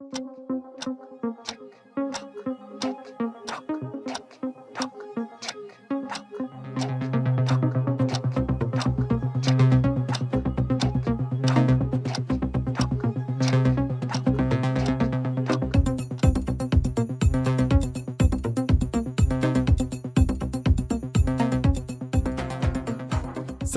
Thank you.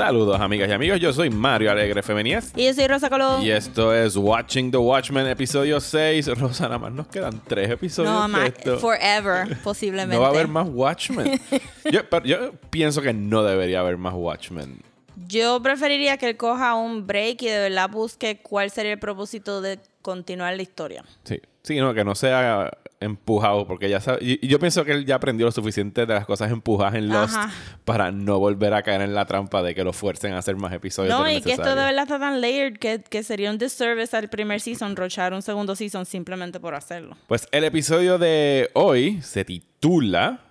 Saludos amigas y amigos, yo soy Mario Alegre Femenías Y yo soy Rosa Colón. y esto es Watching the Watchmen, episodio 6. Rosa, nada más nos quedan tres episodios No, esto. forever, posiblemente. No va a haber más Watchmen. yo, pero yo pienso que no debería haber más Watchmen. Yo preferiría que él coja un break y de verdad busque cuál sería el propósito de continuar la historia. Sí, sí, no, que no sea empujado, porque ya sabe, y, y yo pienso que él ya aprendió lo suficiente de las cosas empujadas en Lost Ajá. para no volver a caer en la trampa de que lo fuercen a hacer más episodios. No, de lo y que esto de verdad está tan layered que, que sería un disservice al primer season rochar un segundo season simplemente por hacerlo. Pues el episodio de hoy se titula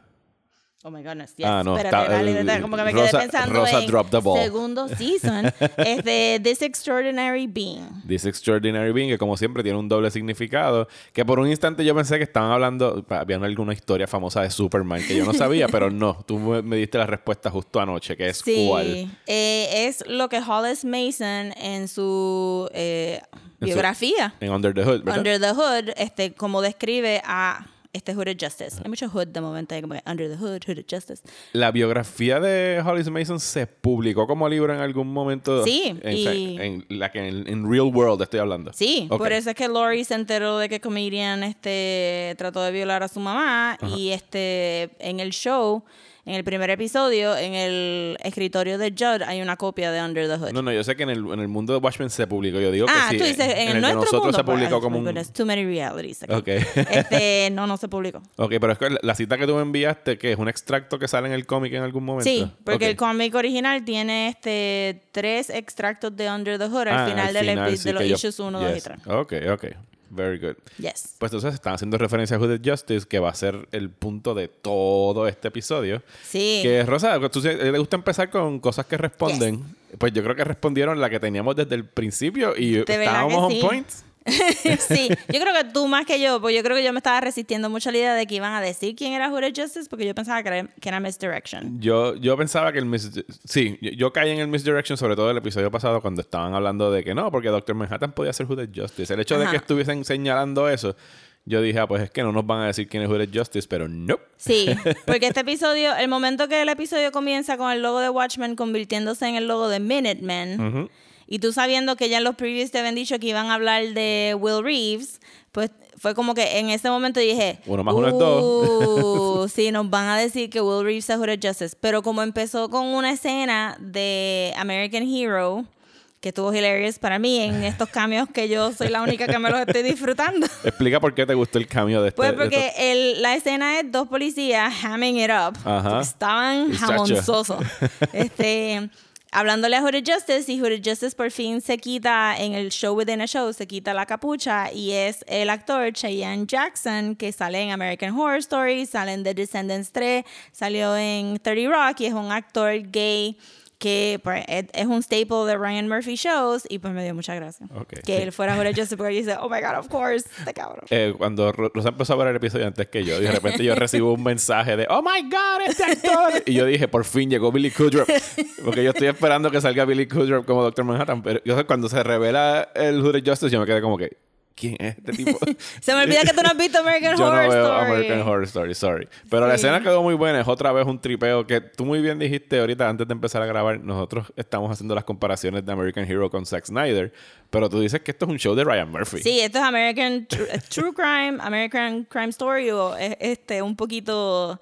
Oh my goodness, yes. Ah, no, Espérate, dale, dale, como que me Rosa- quedé pensando Rosa en dropped the ball. segundo season es de This Extraordinary Being. This Extraordinary Being, que como siempre tiene un doble significado. Que por un instante yo pensé que estaban hablando, había alguna historia famosa de Superman que yo no sabía, pero no, tú me, diste la respuesta justo anoche, que es Sí, cuál. eh, es lo que Hollis Mason en su eh, En su- biografía, En Under the Hood, ¿verdad? Under the Hood, este, como describe a este Hooded Justice. Hay mucho Hood de momento, hay como que Under the Hood, Hooded Justice. La biografía de Hollis Mason se publicó como libro en algún momento. Sí, En, y- en la que en, en Real World estoy hablando. Sí, Ok. por eso es que Lori se enteró de que Comedian este, trató de violar a su mamá y este, en el show, en el primer episodio, en el escritorio de Judd hay una copia de Under the Hood. No, no, yo sé que en el, en el mundo de Watchmen se publicó. Yo digo ah, que sí. tú dices, en, el el de nuestro nosotros mundo, se publicó pues, como oh un. goodness, too many realities. aquí. Ok. Este, no, no se publicó. ok, pero es que la cita que tú me enviaste, que es un extracto que sale en el cómic en algún momento. Sí, porque el cómic original tiene este tres extractos de Under the Hood al Ah, final, del sí de los yo- issues 1, 2 y yes. 3. Ok, ok. Very good. Yes. Pues entonces están haciendo referencia a Hooded Justice, que va a ser el punto de todo este episodio. Sí. Que Rosa, ¿tú sí- le gusta empezar con cosas que responden? Pues yo creo que respondieron la que teníamos desde el principio y estábamos on sí. point. sí, yo creo que tú más que yo, pues yo creo que yo me estaba resistiendo mucho a la idea de que iban a decir quién era Hooded Justice porque yo pensaba que era, que era Misdirection. Yo, yo pensaba que el mis sí, yo, yo caí en el misdirection sobre todo el episodio pasado cuando estaban hablando de que no, porque Doctor Manhattan podía ser Hooded Justice. El hecho de Ajá. que estuviesen señalando eso, yo dije, ah, pues es que no nos van a decir quién es Hooded Justice, pero no. Sí, porque este episodio, el momento que el episodio comienza con el logo de Watchmen convirtiéndose en el logo de Minutemen, y tú sabiendo que ya en los previews te habían dicho que iban a hablar de Will Reeves, pues fue como que en ese momento dije, Uno más uno es dos. "Uh, sí, nos van a decir que Will Reeves es Hooded Justice. Pero como empezó con una escena de American Hero, que estuvo hilarious para mí en estos cambios que yo soy la única que me los estoy disfrutando. Explica por qué te gustó el cambio de este. Pues porque el, la escena es dos policías hamming it up. Ajá. Estaban jamonzosos. este, hablándole a Hooded Justice y Hooded Justice por fin se quita en el show within a show, se quita la capucha y es el actor Cheyenne Jackson que sale en American Horror Story, sale en The Descendants 3, salió en 30 Rock y es un actor gay que pues, es, un staple de Ryan Murphy shows y pues me dio mucha gracia. Que él fuera Hooded Justice porque dice, oh my god, of course, este cabrón. Eh, cuando Ro- Rosa empezó a ver el episodio antes que yo, y de repente yo recibo un mensaje de Oh my God, este actor. Y yo dije, por fin llegó Billy Kudrup. Porque yo estoy esperando que salga Billy Kudrup como Doctor Manhattan. Pero yo, cuando se revela el Hooded Justice, yo me quedé como que, ¿quién es este tipo? Se me olvida que tú no has visto American Yo Horror no veo Story. American Horror Story, sorry. Pero la escena quedó muy buena. Es otra vez un tripeo que tú muy bien dijiste ahorita antes de empezar a grabar. Nosotros estamos haciendo las comparaciones de American Hero con Zack Snyder. Pero tú dices que esto es un show de Ryan Murphy. Sí, esto es American Tru- eh, True Crime, American Crime Story o este un poquito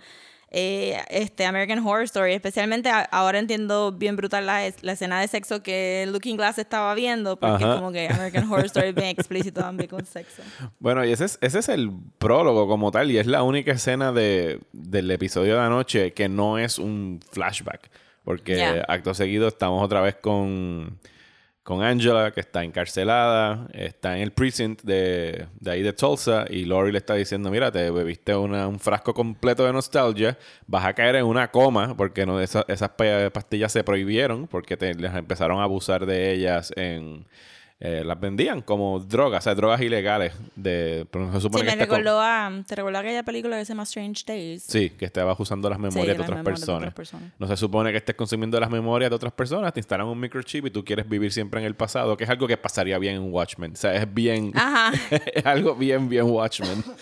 eh, este American Horror Story. Especialmente a- ahora entiendo bien brutal la, la escena de sexo que Looking Glass estaba viendo porque Ajá. como que American Horror Story es bien explícito también con sexo. Bueno, y ese es, ese es el prólogo como tal, y es la única escena de, del episodio de anoche que no es un flashback. Porque Ya. acto seguido estamos otra vez con, con Angela, que está encarcelada, está en el precinct de, de ahí de Tulsa, y Lori le está diciendo, mira, te bebiste una- un frasco completo de nostalgia, vas a caer en una coma, porque no, esa- esas pa- pastillas se prohibieron, porque te, les empezaron a abusar de ellas en eh, las vendían como drogas, o sea, drogas ilegales. De, pero se supone Sí, que me recordó a, ¿te aquella película que se llama Strange Days? Sí, que estabas usando las memorias de las otras memorias de personas. otras personas. No se supone que estés consumiendo las memorias de otras personas, te instalan un microchip y tú quieres vivir siempre en el pasado, que es algo que pasaría bien en Watchmen. O sea, es bien. Ajá. es algo bien, bien Watchmen.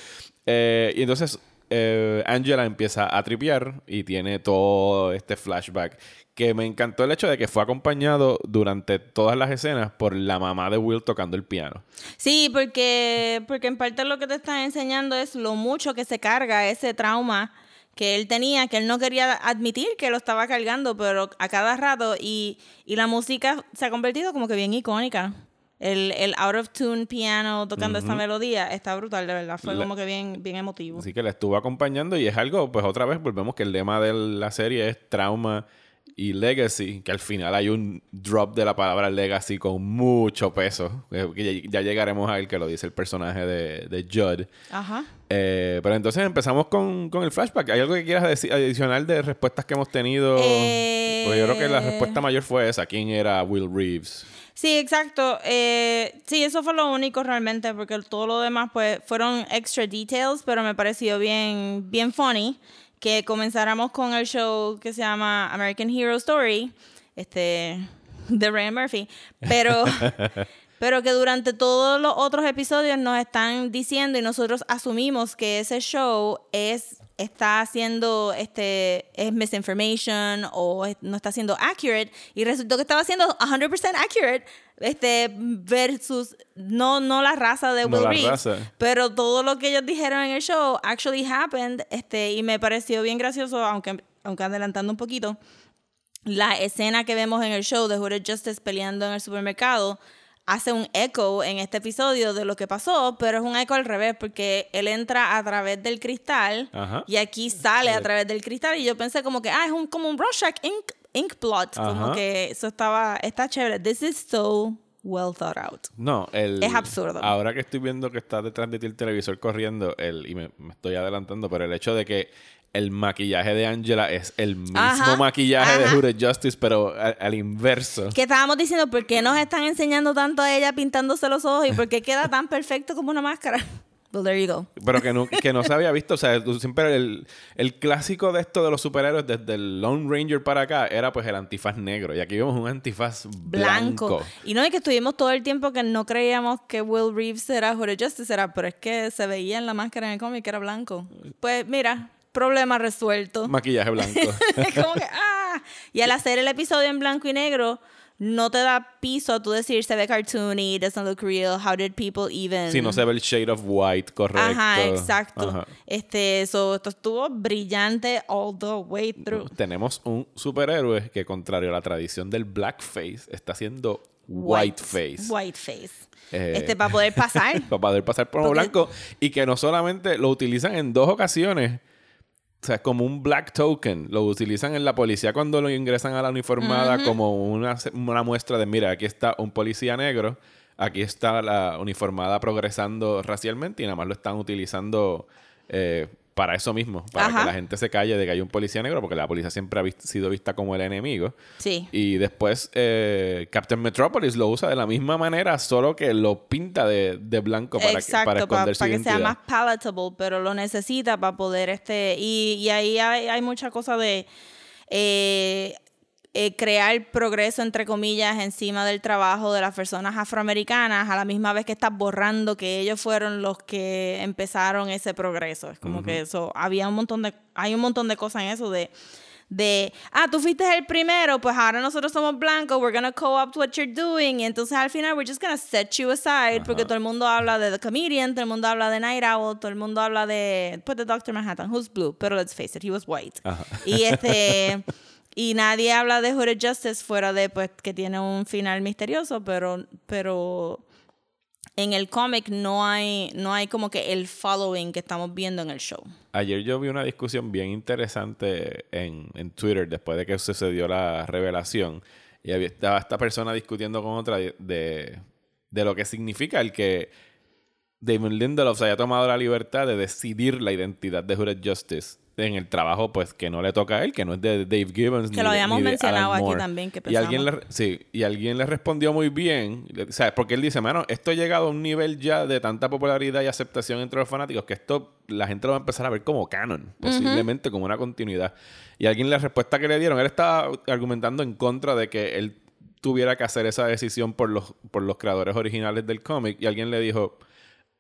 Eh, y entonces eh, Angela empieza a tripear y tiene todo este flashback. Que me encantó el hecho de que fue acompañado durante todas las escenas por la mamá de Will tocando el piano. Sí, porque, porque en parte lo que te están enseñando es lo mucho que se carga ese trauma que él tenía, que él no quería admitir que lo estaba cargando, pero a cada rato, y, y la música se ha convertido como que bien icónica. El, el out of tune piano tocando esta melodía está brutal, de verdad. Fue La- como que bien, bien emotivo. Así que la estuvo acompañando y es algo, pues otra vez volvemos que el lema de la serie es trauma y legacy, que al final hay un drop de la palabra legacy con mucho peso, eh, que ya, ya llegaremos a él, que lo dice el personaje de, de Judd. Ajá. Eh, pero entonces empezamos con, con el flashback. ¿Hay algo que quieras decir adicional de respuestas que hemos tenido? Eh, Porque yo creo que la respuesta mayor fue esa. ¿Quién era Will Reeves? Sí, exacto. Eh, sí, eso fue lo único realmente, porque todo lo demás pues fueron extra details, pero me pareció bien, bien funny que comenzáramos con el show que se llama American Hero Story, este, de Ryan Murphy, pero, pero que durante todos los otros episodios nos están diciendo y nosotros asumimos que ese show es está haciendo este es misinformation o no está siendo accurate y resultó que estaba siendo 100% accurate este versus no no la raza de No Will Reeves, raza. pero todo lo que ellos dijeron en el show actually happened este y me pareció bien gracioso aunque aunque adelantando un poquito la escena que vemos en el show de Hooded Justice peleando en el supermercado hace un eco en este episodio de lo que pasó, pero es un eco al revés porque él entra a través del cristal Ajá. y aquí sale a través del cristal y yo pensé como que ah es un como un Rorschach ink ink plot, como Ajá. que eso estaba está chévere. This is so well thought out. No, el, Es absurdo. Ahora que estoy viendo que está detrás de ti el televisor corriendo, el, y me, me estoy adelantando, pero el hecho de que el maquillaje de Angela es el mismo Ajá, maquillaje de ajá. Hooded Justice, pero al, al inverso. Que estábamos diciendo por qué nos están enseñando tanto a ella pintándose los ojos y por qué queda tan perfecto como una máscara. Well, there you go. Pero que no, que no se había visto. O sea, siempre el, el clásico de esto de los superhéroes desde el Lone Ranger para acá era pues el antifaz negro. Y aquí vemos un antifaz blanco. blanco. Y no es que estuvimos todo el tiempo que no creíamos que Will Reeves era Hooded Justice, era, pero es que se veía en la máscara en el cómic que era blanco. Pues mira, problema resuelto. Maquillaje blanco. Como que, ah. Y al hacer el episodio en blanco y negro, no te da piso a tú decir se ve cartoony, doesn't look real, how did people even. si no se ve el shade of white, correcto. Ajá, exacto. Ajá. Este, eso, esto estuvo brillante all the way through. Tenemos un superhéroe que, contrario a la tradición del blackface, está haciendo whiteface. Whiteface. Eh, Este, para poder pasar. para poder pasar por Porque- blanco y que no solamente lo utilizan en dos ocasiones, o sea, como un black token, lo utilizan en la policía cuando lo ingresan a la uniformada como una, una muestra de, mira, aquí está un policía negro, aquí está la uniformada progresando racialmente y nada más lo están utilizando eh, para eso mismo, para Ajá. que la gente se calle de que hay un policía negro, porque la policía siempre ha sido vista como el enemigo. Sí. Y después eh, Captain Metropolis lo usa de la misma manera, solo que lo pinta de, de blanco para, que, Exacto, para para, esconder su que sea más palatable, pero lo necesita para poder este y, y ahí hay, hay mucha cosa de eh, eh, crear progreso entre comillas encima del trabajo de las personas afroamericanas a la misma vez que estás borrando que ellos fueron los que empezaron ese progreso. Es como que eso había un montón de hay un montón de cosas en eso de de, ah, tú fuiste el primero, pues ahora nosotros somos blancos, we're gonna co-opt what you're doing, y entonces al final we're just gonna set you aside, porque todo el mundo habla de The Comedian, todo el mundo habla de Night Owl, todo el mundo habla de, pues, de Doctor Manhattan, who's blue, pero let's face it, he was white. Ajá. Y este, y nadie habla de Hooded Justice fuera de, pues, que tiene un final misterioso, pero, pero en el cómic no hay, no hay como que el following que estamos viendo en el show. Ayer yo vi una discusión bien interesante en, en Twitter después de que sucedió la revelación. Y había, estaba esta persona discutiendo con otra de, de, lo que significa el que Damon Lindelof se haya tomado la libertad de decidir la identidad de Hooded Justice en el trabajo pues que no le toca a él, que no es de Dave Gibbons. Que lo habíamos mencionado aquí también. Que y alguien le, sí, y alguien le respondió muy bien, o sea, porque él dice, mano, esto ha llegado a un nivel ya de tanta popularidad y aceptación entre los fanáticos que esto la gente lo va a empezar a ver como canon, posiblemente como una continuidad. Y alguien la respuesta que le dieron, él estaba argumentando en contra de que él tuviera que hacer esa decisión por los, por los creadores originales del cómic y alguien le dijo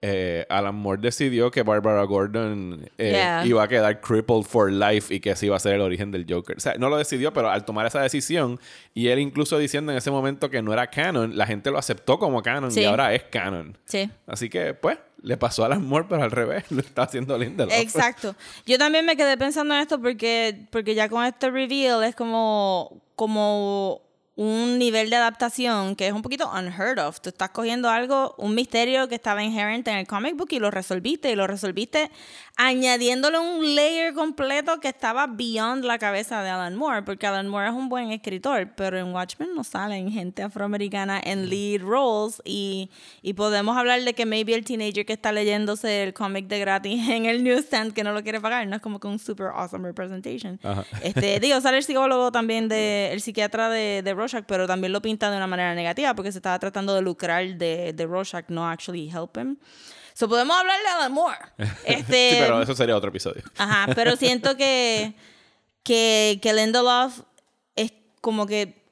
eh, Alan Moore decidió que Barbara Gordon eh, iba a quedar crippled for life y que ese iba a ser el origen del Joker. O sea, no lo decidió, pero al tomar esa decisión, y él incluso diciendo en ese momento que no era canon, la gente lo aceptó como canon y ahora es canon. Sí. Así que, pues, le pasó a Alan Moore, pero al revés, lo está haciendo Lindelof. Exacto. Yo también me quedé pensando en esto porque, porque ya con este reveal es como, como un nivel de adaptación que es un poquito unheard of. Tú estás cogiendo algo, un misterio que estaba inherente en el comic book y lo resolviste. Y lo resolviste añadiéndole un layer completo que estaba beyond la cabeza de Alan Moore. Porque Alan Moore es un buen escritor, pero en Watchmen no salen gente afroamericana en lead roles. Y, y podemos hablar de que maybe el teenager que está leyéndose el cómic de gratis en el newsstand que no lo quiere pagar, no es como que un super awesome representation. Este, digo, sale el psicólogo también de, el psiquiatra de, de pero también lo pinta de una manera negativa porque se estaba tratando de lucrar de, de Rorschach, no actually help him. So podemos hablarle de Alan Moore. Este, sí, pero eso sería otro episodio. Ajá, pero siento que, que, que Lindelof es como que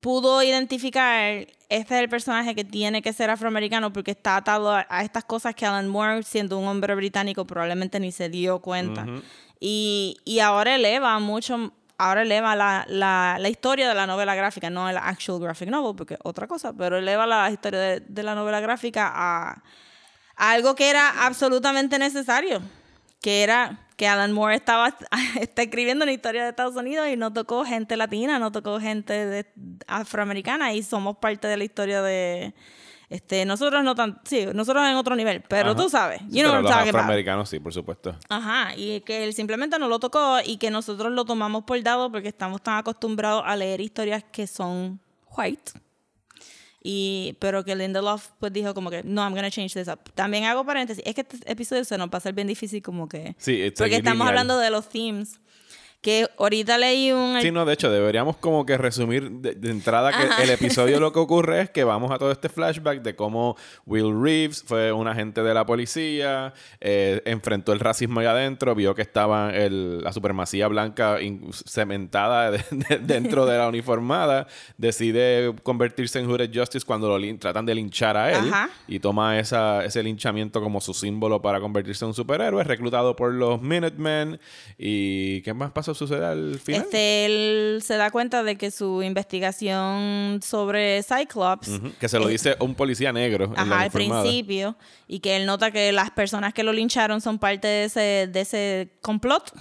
pudo identificar este es el personaje que tiene que ser afroamericano porque está atado a, estas cosas que Alan Moore, siendo un hombre británico, probablemente ni se dio cuenta. y, y ahora eleva mucho ahora eleva la, la, la, historia de la novela gráfica, no el actual graphic novel, porque otra cosa, pero eleva la historia de, de la novela gráfica a, algo que era absolutamente necesario, que era que Alan Moore estaba está escribiendo una historia de Estados Unidos y no tocó gente latina, no tocó gente de, afroamericana y somos parte de la historia de, este, nosotros no tan, sí, nosotros en otro nivel, pero tú sabes, you know los afroamericanos sí, por supuesto. Ajá, y que él simplemente no lo tocó y que nosotros lo tomamos por dado porque estamos tan acostumbrados a leer historias que son white. Y, pero que Lindelof pues dijo como que, no, I'm gonna change this up. También hago paréntesis, es que este episodio se nos va a hacer bien difícil como que... Sí, porque estamos hablando de los themes que ahorita leí un... Sí, no, de hecho, deberíamos como que resumir de, entrada que el episodio lo que ocurre es que vamos a todo este flashback de cómo Will Reeves fue un agente de la policía, eh, enfrentó el racismo ahí adentro, vio que estaba el, la supremacía blanca cementada dentro de la uniformada, decide convertirse en Hooded Justice cuando lo tratan de linchar a él y toma esa, ese linchamiento como su símbolo para convertirse en un superhéroe, reclutado por los Minutemen y ¿qué más pasó? Sucede al final? Este, él se da cuenta de que su investigación sobre Cyclops... Que se lo dice un policía negro. Ajá, al principio. Y que él nota que las personas que lo lincharon son parte de ese, de ese complot.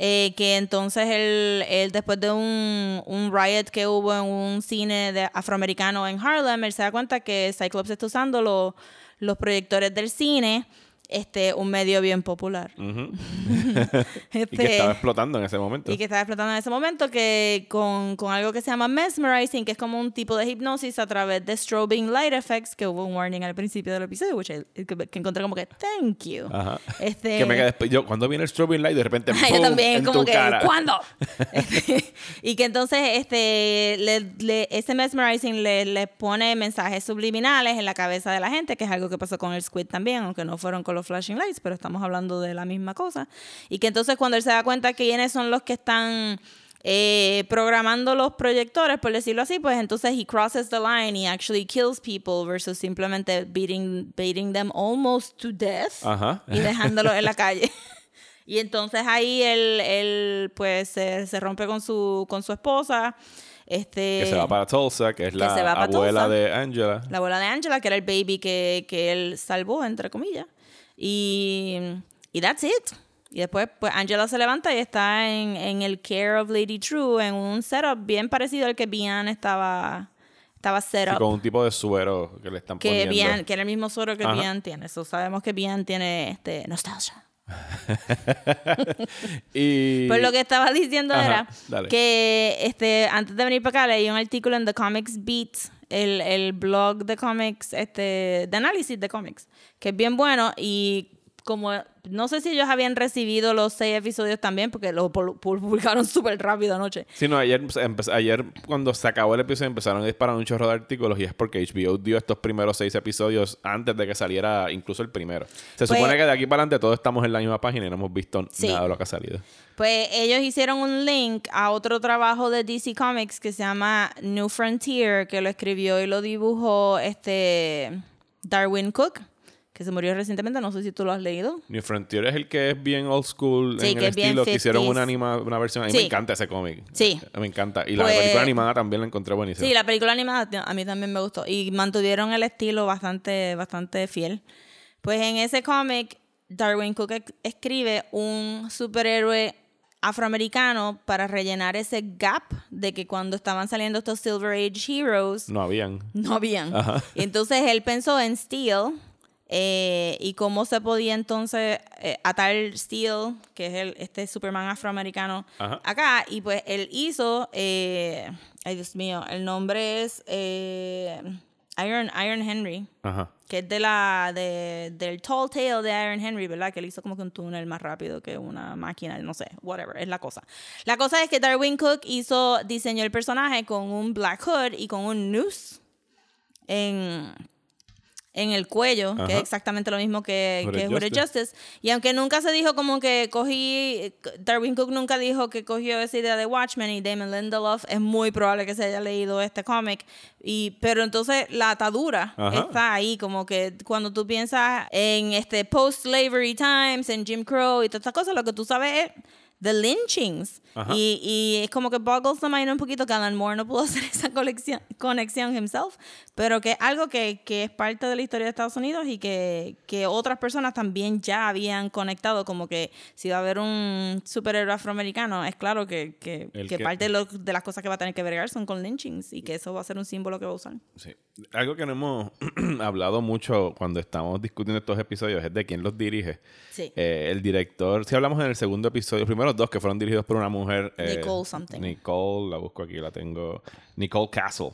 Eh, que entonces él, él después de un, un, riot que hubo en un cine de afroamericano en Harlem, él se da cuenta que Cyclops está usando los proyectores del cine este, un medio bien popular. y que este, estaba explotando en ese momento. Y que estaba explotando en ese momento, que con, con, algo que se llama mesmerizing, que es como un tipo de hipnosis a través de strobing light effects, que hubo un warning al principio del episodio, which que, encontré como que, thank you. Ajá. Este, que me después, yo cuando viene el strobing light, de repente, ¡pum! yo también, como que, ¿cuándo? Este, y que entonces este, le, ese mesmerizing le, le pone mensajes subliminales en la cabeza de la gente, que es algo que pasó con el Squid también, aunque no fueron con flashing lights, pero estamos hablando de la misma cosa. Y que entonces cuando él se da cuenta que quiénes son los que están eh, programando los proyectores, por decirlo así, pues entonces he crosses the line y actually kills people versus simplemente beating, beating them almost to death y dejándolos en la calle. Y entonces ahí él, él pues se, se, rompe con su, con su esposa. Este, que se va para Tulsa, que es la abuela de Angela. La abuela de Angela, que era el baby que, que él salvó, entre comillas. Y, y that's it. Y después, pues Angela se levanta y está en, en, el Care of Lady True, en un setup bien parecido al que Bian estaba, estaba set up. con un tipo de suero que le están que poniendo. que era el mismo suero que Bian tiene. Eso sabemos que Bian tiene este, nostalgia. y... Pues lo que estaba diciendo era que este, antes de venir para acá leí un artículo en The Comics Beat, el, el blog de cómics, este, de análisis de cómics que es bien bueno y como no sé si ellos habían recibido los seis episodios también, porque lo pu- publicaron súper rápido anoche. Sí, no, ayer, empe- ayer cuando se acabó el episodio empezaron a disparar un chorro de artículos y es porque HBO dio estos primeros seis episodios antes de que saliera incluso el primero. Se Pues- supone que de aquí para adelante todos estamos en la misma página y no hemos visto Sí. nada de lo que ha salido. Pues ellos hicieron un link a otro trabajo de DC Comics que se llama New Frontier, que lo escribió y lo dibujó este Darwin Cook, que se murió recientemente, no sé si tú lo has leído. New Frontier es el que es bien old school Sí, en que el es estilo, que hicieron 50s. una, anima, una versión. A mí Sí. me encanta ese cómic. Sí. Me encanta. Y la Pues- película animada también la encontré buenísima. Sí, la película animada a mí también me gustó y mantuvieron el estilo bastante, bastante fiel. Pues en ese cómic, Darwin Cook escribe un superhéroe afroamericano para rellenar ese gap de que cuando estaban saliendo estos Silver Age Heroes No habían. no habían. Ajá. Entonces él pensó en Steel eh, y cómo se podía entonces eh, atar Steel, que es el, este Superman afroamericano, Ajá. acá. Y pues él hizo, eh, ay Dios mío, el nombre es eh, Iron, Iron Henry. Ajá. Que es de la, de, del Tall Tale de Iron Henry, ¿verdad? Que él hizo como que un túnel más rápido que una máquina, no sé, whatever, es la cosa. La cosa es que Darwin Cook hizo, diseñó el personaje con un black hood y con un noose en, en el cuello, que es exactamente lo mismo que, Justice. Justice. Y aunque nunca se dijo como que cogí, Darwin Cook nunca dijo que cogió esa idea de Watchmen y Damon Lindelof, es muy probable que se haya leído este cómic. Y, pero entonces la atadura Ajá. está ahí, como que cuando tú piensas en este post-slavery times, en Jim Crow y todas estas cosas, lo que tú sabes es the lynchings. Y, y es como que boggles the mind un poquito que Alan Moore no pudo hacer esa colección, conexión himself, pero que es algo que, que es parte de la historia de Estados Unidos y que, que otras personas también ya habían conectado, como que si va a haber un superhéroe afroamericano, es claro que, que, que parte de, lo- de las cosas que va a tener que bregar son con lynchings y que eso va a ser un símbolo que va a usar. Sí. Algo que no hemos hablado mucho cuando estamos discutiendo estos episodios es de quién los dirige. Sí. Eh, el director, si hablamos en el segundo episodio, los primeros dos que fueron dirigidos por una mujer. eh, Nicole something. Nicole, la busco aquí, la tengo. Nicole Castle.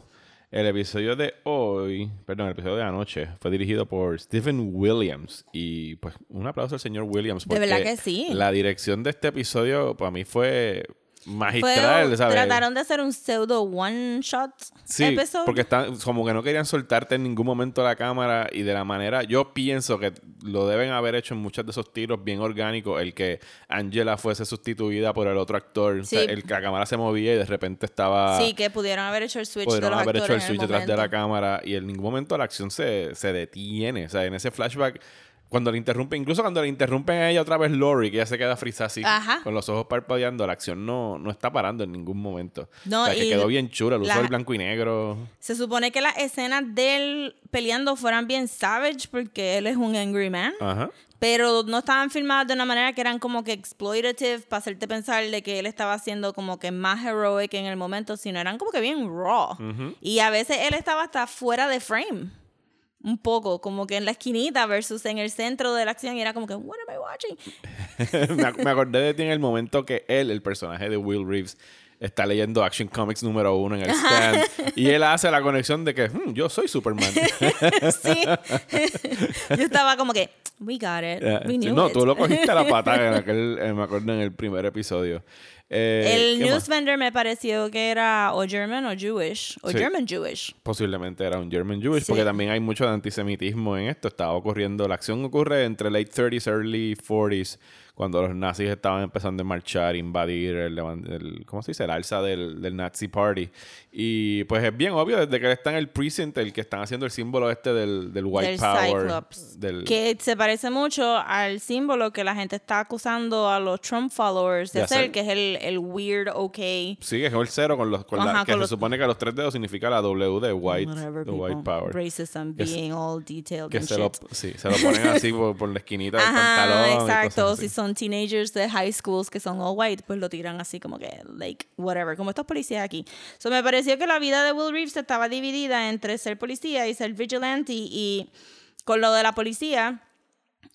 El episodio de hoy, perdón, el episodio de anoche, fue dirigido por Stephen Williams. Y pues un aplauso al señor Williams. De verdad porque que sí. La dirección de este episodio para mí fue Fue- magistral, ¿sabes? trataron de hacer un pseudo one shot Sí, episode. porque están como que no querían soltarte en ningún momento la cámara y de la manera, yo pienso que lo deben haber hecho en muchos de esos tiros bien orgánicos, el que Angela fuese sustituida por el otro actor, o sea, Sí. el que la cámara se movía y de repente estaba Sí, que pudieron haber hecho el switch de pudieron los haber hecho el switch detrás de la cámara y en ningún momento la acción se, se detiene, o sea, en ese flashback cuando le interrumpe, incluso cuando le interrumpen a ella otra vez Lori, que ella se queda frisa así, Ajá. con los ojos parpadeando, la acción no, no está parando en ningún momento. No, o sea, que quedó bien chula, el uso del blanco y negro. Se supone que las escenas de él peleando fueran bien savage porque él es un angry man. Ajá. Pero no estaban filmadas de una manera que eran como que exploitative para hacerte pensar de que él estaba siendo como que más heroic en el momento, sino eran como que bien raw. Y a veces él estaba hasta fuera de frame. Un poco, como que en la esquinita versus en el centro de la acción y era como que, what am I watching? me, me acordé de ti en el momento que él, el personaje de Will Reeves, está leyendo Action Comics número uno en el stand y él hace la conexión de que "Hmm, yo soy Superman. sí. Yo estaba como que, we got it. We sí, knew no, it. tú lo cogiste a la patada en aquel, eh, me acuerdo en el primer episodio. Eh, El newsvender me pareció que era o German o Jewish. O Sí. German Jewish. Posiblemente era un German Jewish, Sí. porque también hay mucho de antisemitismo en esto. Estaba ocurriendo, la acción ocurre entre late 30s, early 40s, cuando los nazis estaban empezando a marchar, invadir el, el- ¿cómo se dice? El alza del, del Nazi Party. Y pues es bien obvio, desde que está en el precinct, el que están haciendo el símbolo este del, del White del Power. Cyclops. del- Que se parece mucho al símbolo que la gente está acusando a los Trump followers de De hacer, hacer. que es el, el weird OK. Sí, es el cero con los con la- Ajá, que con se los- supone que los tres dedos significa la W de White, Whatever, people. White Power. Racism being all detailed Que and se lo, shit. sí, se lo ponen así por, por la esquinita del Ajá, pantalón. y exacto. cosas Si así. Son teenagers de high schools que son all white, pues lo tiran así como que, like, whatever, como estos policías aquí. So me pareció que la vida de Will Reeves estaba dividida entre ser policía y ser vigilante y con lo de la policía,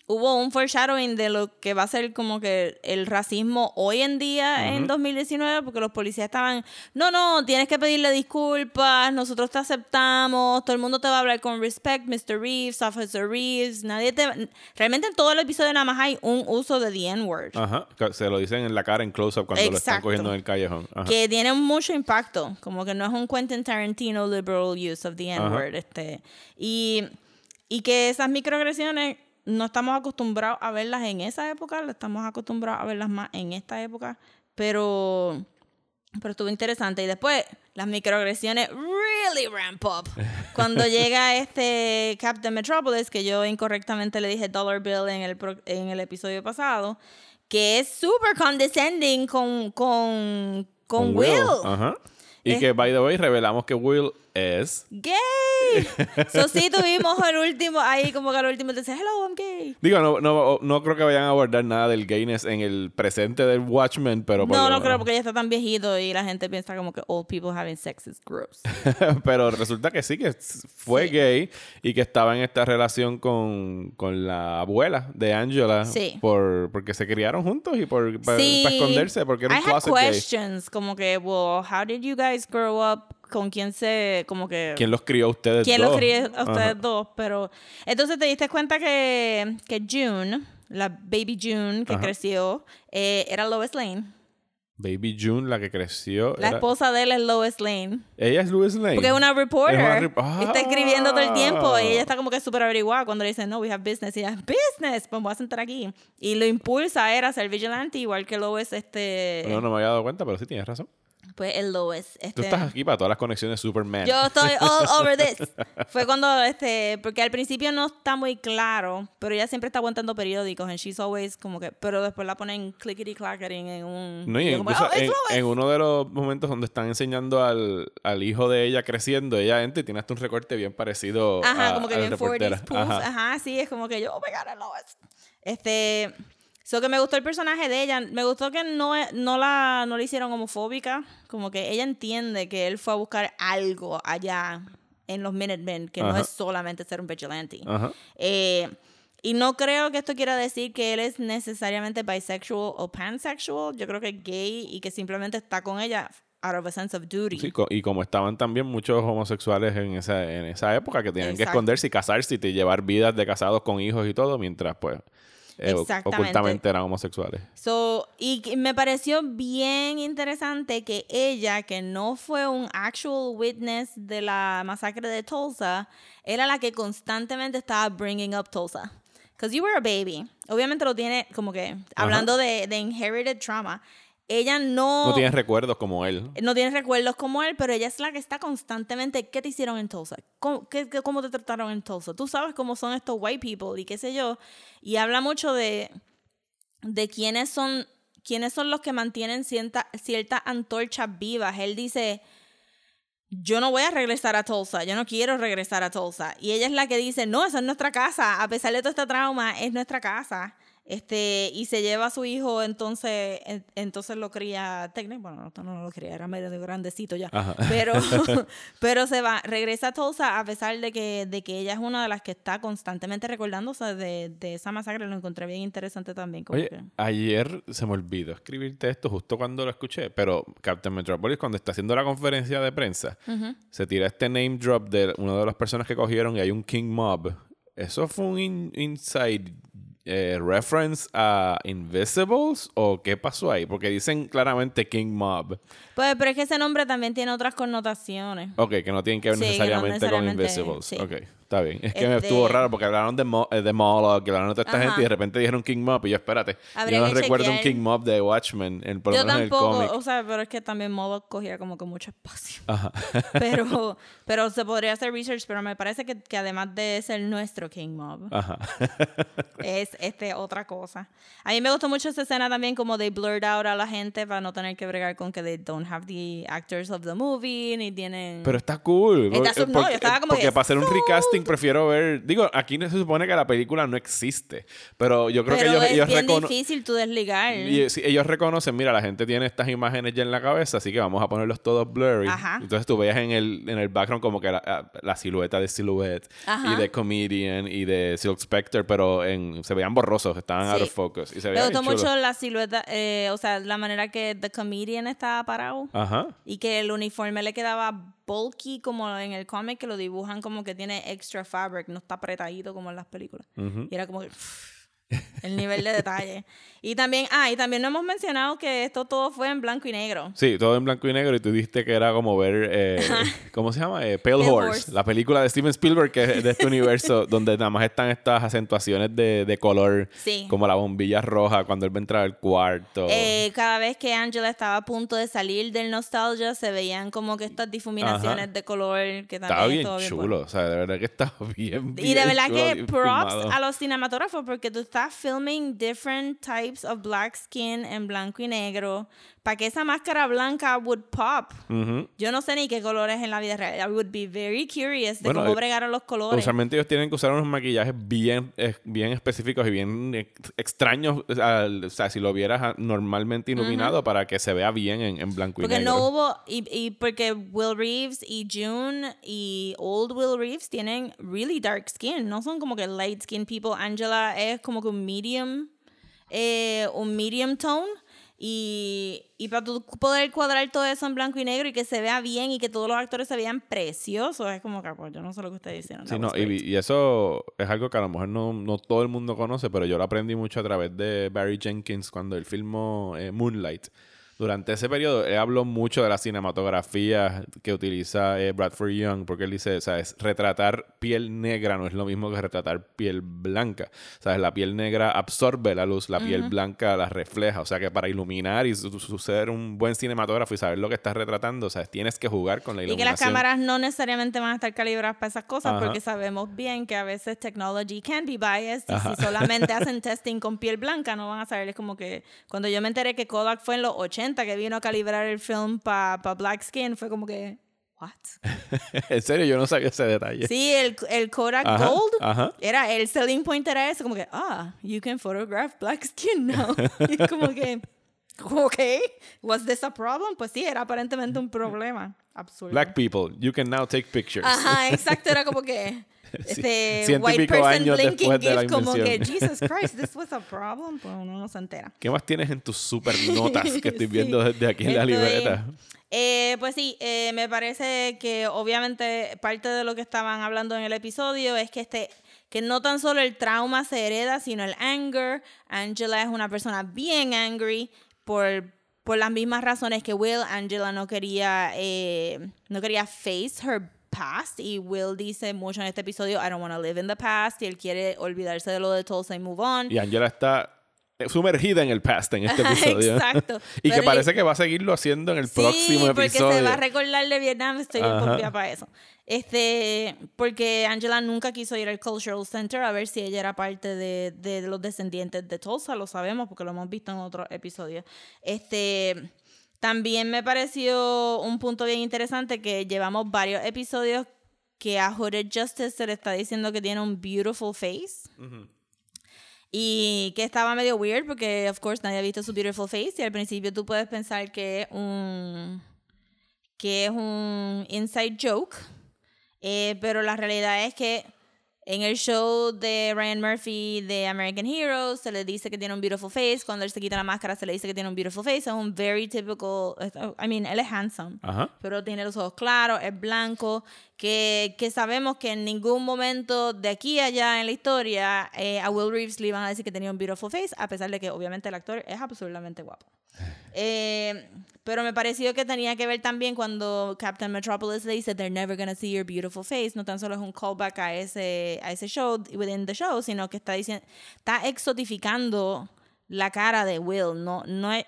hubo un foreshadowing de lo que va a ser como que el racismo hoy en día en 2019, porque los policías estaban, no, no, tienes que pedirle disculpas, nosotros te aceptamos, todo el mundo te va a hablar con respect, Mr. Reeves, Officer Reeves, nadie te... Realmente en todo el episodio nada más hay un uso de the N-word. Ajá, se lo dicen en la cara en close-up cuando lo están cogiendo en el callejón. Que tiene mucho impacto, como que no es un Quentin Tarantino liberal use of the N-word. Este, y, y que esas microagresiones no estamos acostumbrados a verlas en esa época, estamos acostumbrados a verlas más en esta época, pero, pero estuvo interesante. Y después, las microagresiones really ramp up. Cuando llega este Captain Metropolis, que yo incorrectamente le dije Dollar Bill en el, en el episodio pasado, que es super condescending con, con, con, Will. Y que, by the way, revelamos que Will es gay. so sí tuvimos el último, ahí como que al último te dice, hello, I'm gay. Digo, no, no, no creo que vayan a abordar nada del gayness en el presente del Watchmen, pero... No, no creo porque ya está tan viejito y la gente piensa como que old people having sex is gross. pero resulta que sí, que fue gay y que estaba en esta relación con, con la abuela de Angela. Sí. Por, porque se criaron juntos y por, para, esconderse, porque era un I had questions, como que, well, how did you guys grow up con quién se, como que... ¿Quién los crió a ustedes ¿Quién los crió a ustedes dos? Pero, entonces te diste cuenta que, que June, la baby June que creció, eh, era Lois Lane. Baby June, la que creció. La esposa de él es Lois Lane. Ella es Lois Lane. Porque es una reporter. Está escribiendo todo el tiempo. Y ella está como que súper averiguada cuando le dicen, no, we have business. Y ella, business, pues voy a sentar aquí. Y lo impulsa a, a ser vigilante, igual que Lois, este. No, no me había dado cuenta, pero sí tienes razón. Pues el Lois. Este, Tú estás aquí para todas las conexiones Superman. Yo estoy all over this. Fue cuando, este, porque al principio no está muy claro, pero ella siempre está aguantando periódicos and she's always como que, pero después la ponen clickety clackety en un... No, y incluso oh, en, uno de los momentos donde están enseñando al, al, hijo de ella creciendo, ella entra y tiene hasta un recorte bien parecido Ajá, como que bien 40s Ajá. Ajá, sí, es como que yo, oh my God, Lois. Este... So que me gustó el personaje de ella. Me gustó que no, no, la, no la hicieron homofóbica. Como que ella entiende que él fue a buscar algo allá en los Minutemen, que no es solamente ser un vigilante. Eh, y no creo que esto quiera decir que él es necesariamente bisexual o pansexual. Yo creo que es gay y que simplemente está con ella out of a sense of duty. Sí, y como estaban también muchos homosexuales en esa, en esa época que tenían que esconderse y casarse y llevar vidas de casados con hijos y todo, mientras pues eh, ocultamente eran homosexuales. So, y me pareció bien interesante que ella, que no fue un actual witness de la masacre de Tulsa, era la que constantemente estaba bringing up Tulsa. Because you were a baby. Obviamente lo tiene como que, hablando de, de inherited trauma, ella no... No tiene recuerdos como él. No tiene recuerdos como él, pero ella es la que está constantemente, ¿qué te hicieron en Tulsa? ¿Cómo, qué, cómo te trataron en Tulsa? Tú sabes cómo son estos white people y qué sé yo. Y habla mucho de, de quiénes son, quiénes son los que mantienen ciertas cierta antorchas vivas. Él dice, yo no voy a regresar a Tulsa, yo no quiero regresar a Tulsa. Y ella es la que dice, no, esa es nuestra casa, a pesar de todo este trauma, es nuestra casa. Este, y se lleva a su hijo, entonces, entonces lo cría técnico, bueno, no, no lo cría, era medio grandecito ya, pero, pero se va, regresa a Tulsa a pesar de que, de que ella es una de las que está constantemente recordándose de, de esa masacre, lo encontré bien interesante también. Oye, ayer se me olvidó escribirte esto justo cuando lo escuché, pero Captain Metropolis cuando está haciendo la conferencia de prensa, se tira este name drop de una de las personas que cogieron y hay un King Mob. Eso fue un inside eh, reference a Invisibles o qué pasó ahí? Porque dicen claramente King Mob. Pues, pero es que ese nombre también tiene otras connotaciones. Ok, que no tienen que ver necesariamente, con Invisibles. Ok. Está bien. Es que me estuvo este raro porque hablaron de, Mo eh, de Moloch, hablaron de toda esta gente y de repente dijeron King Mob y yo, espérate. yo no recuerdo un King Mob de Watchmen, en, por yo tampoco, o sea, pero es que también Moloch cogía como que mucho espacio. Ajá. pero, pero se podría hacer research, pero me parece que, que además de ser nuestro King Mob, Ajá. es este otra cosa. A mí me gustó mucho esa escena también como de blurred out a la gente para no tener que bregar con que they don't have the actors of the movie, ni tienen... Pero está cool. Está, no, yo estaba como porque para hacer un recasting anything, prefiero ver. Digo, aquí se supone que la película no existe. Pero yo creo Pero que ellos, es ellos bien difícil tú desligar. Y, sí, ellos reconocen, mira, la gente tiene estas imágenes ya en la cabeza, así que vamos a ponerlos todos blurry. Ajá. Entonces tú veías en el, en el background como que la, la silueta de Silhouette Ajá. y de Comedian y de Silk Spectre, pero en, se veían borrosos, estaban out Sí. of focus. Y se Me gustó mucho la silueta, eh, o sea, la manera que The Comedian estaba parado. Ajá. Y que el uniforme le quedaba bulky como en el cómic, que lo dibujan como que tiene extra fabric, no está apretadito como en las películas. Y era como que... el nivel de detalle. Y también, ah, y también no hemos mencionado que esto todo fue en blanco y negro. Sí, todo en blanco y negro y tú dijiste que era como ver, eh, ¿cómo se llama? Eh, Pale, Pale Horse, Horse. la película de Steven Spielberg que es de este universo donde nada más están estas acentuaciones de, de color, Sí. como la bombilla roja cuando él va a entrar al cuarto. Eh, cada vez que Angela estaba a punto de salir del nostalgia, se veían como que estas difuminaciones Ajá. de color que también estaba bien bien chulo, bueno. o sea, de verdad que estaba bien, bien Y de verdad chulo, que props filmado. a los cinematógrafos porque tú estás filming different types of black skin en blanco y negro para que esa máscara blanca would pop. Ujú. Yo no sé ni qué colores en la vida real. I would be very curious de Bueno, cómo eh, bregaron los colores. Usualmente ellos tienen que usar unos maquillajes bien, eh, bien específicos y bien ex- extraños. O sea, si lo vieras normalmente iluminado para que se vea bien en, en blanco y Porque negro. no hubo, y, y porque Will Reeves y June y Old Will Reeves tienen really dark skin, no son como que light skin people. Angela es como que un medium, eh, un medium tone. Y, y para tú poder cuadrar todo eso en blanco y negro y que se vea bien y que todos los actores se vean preciosos, es como que pues, yo no sé lo que ustedes dicen. Sí, no, y, y eso es algo que a lo mejor no, no todo el mundo conoce, pero yo lo aprendí mucho a través de Barry Jenkins cuando él filmó eh, Moonlight. Durante ese periodo, él habló mucho de la cinematografía que utiliza eh, Bradford Young, porque él dice, ¿sabes? Retratar piel negra no es lo mismo que retratar piel blanca. ¿Sabes? La piel negra absorbe la luz, la piel blanca la refleja. O sea que para iluminar y su- su- ser un buen cinematógrafo y saber lo que estás retratando, ¿sabes? Tienes que jugar con la Y que iluminación. las cámaras no necesariamente van a estar calibradas para esas cosas Ajá. porque sabemos bien que a veces technology can be biased y Ajá. si solamente hacen testing con piel blanca no van a saber. Es como que cuando yo me enteré que Kodak fue en los 80 que vino a calibrar el film para black skin fue como que, what? en serio, yo no sabía ese detalle. Sí, el, el Kodak Ajá, Gold ajá. era el selling point era eso, como que, ah, you can photograph black skin now. y como que, ok, was this a problem? Pues sí, era aparentemente un problema. Absurdo. Black people, you can now take pictures. Ajá, exacto, era como que este white person años blinking después de la como que. Jesus Christ, this was a problem, pues uno no se entera. ¿Qué más tienes en tus super notas que estoy Sí. viendo desde aquí en la Estoy- libreta? Eh, pues sí, eh, me parece que obviamente parte de lo que estaban hablando en el episodio es que este que no tan solo el trauma se hereda, sino el anger. Angela es una persona bien angry por, por las mismas razones que Will. Angela no quería, eh, no quería face her past y Will dice mucho en este episodio, I don't want to live in the past y él quiere olvidarse de lo de Tulsa y move on. Y Angela está sumergida en el past en este episodio. Exacto. y que Pero parece que va a seguirlo haciendo en el próximo porque episodio. se va a recordar de Vietnam, estoy bien para eso. Este, porque Angela nunca quiso ir al Cultural Center a ver si ella era parte de, de los descendientes de Tulsa, lo sabemos porque lo hemos visto en otros episodios. Este, también me pareció un punto bien interesante que llevamos varios episodios que a Hooded Justice se le está diciendo que tiene un beautiful face. Y que estaba medio weird porque, of course, nadie ha visto su beautiful face. Y al principio tú puedes pensar que es un, que es un inside joke. Eh, pero la realidad es que en el show de Ryan Murphy de American Heroes se le dice que tiene un beautiful face. Cuando él se quita la máscara se le dice que tiene un beautiful face. Es un very typical. I mean, él es handsome Ajá. pero tiene los ojos claros, es blanco, que, que sabemos que en ningún momento de aquí a allá en la historia eh, a Will Reeves le iban a decir que tenía un beautiful face, a pesar de que obviamente el actor es absolutamente guapo. Eh, pero me pareció que tenía que ver también cuando Captain Metropolis le dice They're never gonna see your beautiful face. No tan solo es un callback a ese, a ese show, within the show, sino que está diciendo, está exotificando la cara de Will. No, no es,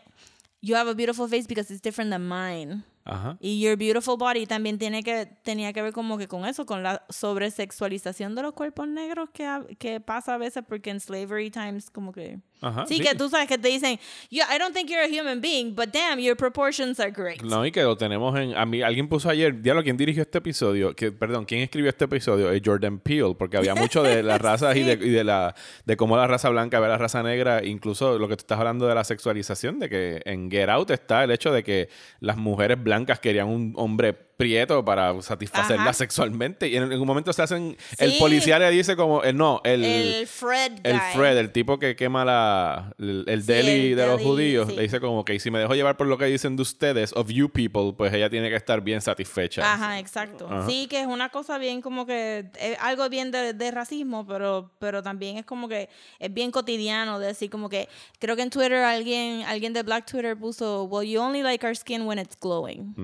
You have a beautiful face because it's different than mine. Ajá. Y Your Beautiful Body también tiene que, tenía que ver como que con eso, con la sobresexualización de los cuerpos negros que, que pasa a veces porque en slavery times como que Ajá, sí, sí. que tú sabes que te dicen, "Yo, I don't think you're a human being, but damn, your proportions are great. No, y que lo tenemos en. A mí, alguien puso ayer, diablo, ¿quién dirigió este episodio? Que, perdón, ¿quién escribió este episodio? Es Jordan Peele, porque había mucho de las razas y, de, y de la de cómo la raza blanca ve a la raza negra, incluso lo que tú estás hablando de la sexualización, de que en Get Out está el hecho de que las mujeres blancas querían un hombre prieto para satisfacerla Ajá. sexualmente. Y en, un momento se hacen. El policía le dice como. eh, no, el. El Fred el guy. Fred, el tipo que quema la, el, el Sí, deli el de los judíos, sí. le dice como que si me dejo llevar por lo que dicen de ustedes, of you people, pues ella tiene que estar bien satisfecha. Ajá, exacto. Ajá. Sí, que es una cosa bien como que es algo bien de, de racismo, pero, pero también es como que es bien cotidiano de decir como que creo que en Twitter alguien alguien de Black Twitter puso, "Well, you only like our skin when it's glowing."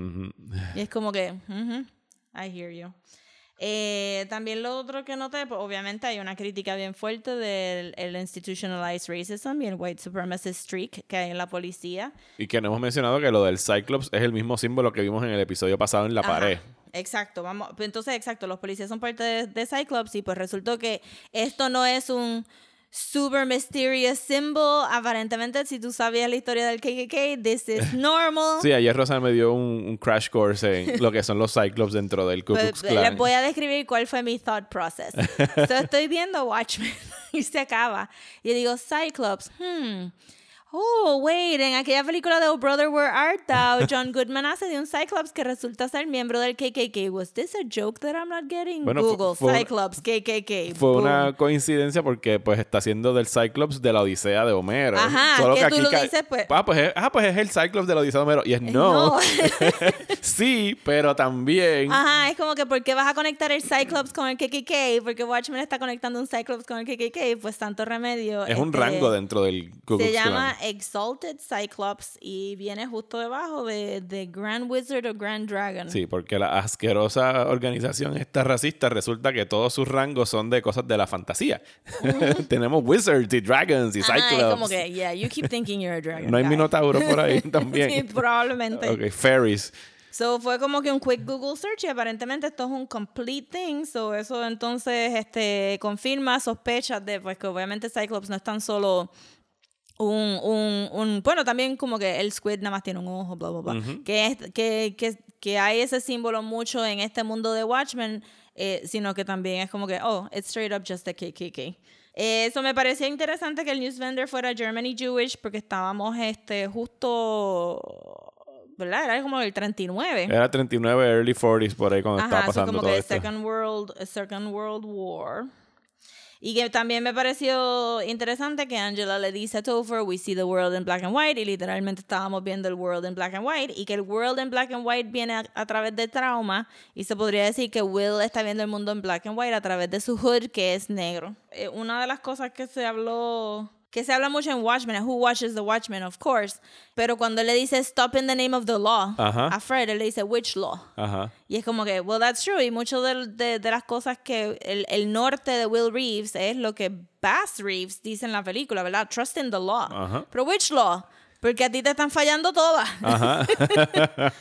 Y es como que, ujú, I hear you. Eh, también lo otro que noté, pues obviamente hay una crítica bien fuerte del el institutionalized racism y el white supremacist streak que hay en la policía. Y que no hemos mencionado que lo del Cyclops es el mismo símbolo que vimos en el episodio pasado en la Ajá, pared. Exacto, vamos, pues entonces exacto, los policías son parte de, de Cyclops y pues resultó que esto no es un super mysterious symbol. Aparentemente, si tú sabías la historia del KKK, this is normal. Sí, ayer Rosa me dio un, un crash course en lo que son los Cyclops dentro del Ku Pues, Klux Klan. les voy a describir cuál fue mi thought process. so, estoy viendo Watchmen y se acaba. Y digo, Cyclops, hmm. Oh, wait, en aquella película de Oh Brother Where Art Thou, John Goodman hace de un Cyclops que resulta ser miembro del KKK. Was this a joke that I'm not getting? Bueno, Google, fue- Cyclops, KKK. Fue boom. una coincidencia porque pues está haciendo del Cyclops de la Odisea de Homero. Ajá, Solo que tú aquí lo dices, pues- Ah, pues es, ah, pues es el Cyclops de la Odisea de Homero. Y es no. no. sí, pero también. Ajá, es como que ¿por qué vas a conectar el Cyclops con el KKK? Porque Watchmen está conectando un Cyclops con el KKK, pues tanto remedio. es un este, rango dentro del Ku Klux Se Klan. Llama Exalted Cyclops y viene justo debajo de, de Grand Wizard o Grand Dragon. Sí, porque la asquerosa organización esta racista resulta que todos sus rangos son de cosas de la fantasía. Tenemos wizards y dragons y Ajá, cyclops. es como que, yeah, you keep thinking you're a dragon. no hay guy. minotauro por ahí también. sí, probablemente. ok, fairies. So fue como que un quick Google search y aparentemente esto es un complete thing. So eso entonces este, confirma sospechas de pues que obviamente Cyclops no es tan solo un, un, un bueno también como que el squid nada más tiene un ojo, bla, bla, bla. que, es, que, que, que hay ese símbolo mucho en este mundo de Watchmen, eh, sino que también es como que, oh, it's straight up just a KKK. Eh, Eso me parecía interesante que el newsvender fuera Germany Jewish porque estábamos este, justo, ¿verdad? Era como el 39. Era 39 early 40s por ahí cuando estaba Ajá, eso pasando como todo que esto. Second World, Second World War. Y que también me pareció interesante que Angela le dice a Topher, we see the world in black and white, y literalmente estábamos viendo el world in black and white, y que el world in black and white viene a, a través de trauma, y se podría decir que Will está viendo el mundo en black and white a través de su hood, que es negro. Eh, una de las cosas que se habló, que se habla mucho en Watchmen, Who Watches the Watchmen, of course, pero cuando le dice stop in the name of the law, Ajá. a Fred, él le dice which law. Ajá. Y es como que, well, that's true. Y muchas de, de, de las cosas que el, el norte de Will Reeves es lo que Bass Reeves dice en la película, ¿verdad? Trust in the law. Ajá. Pero which law? Porque a ti te están fallando todas.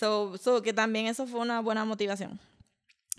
So, so, que también eso fue una buena motivación.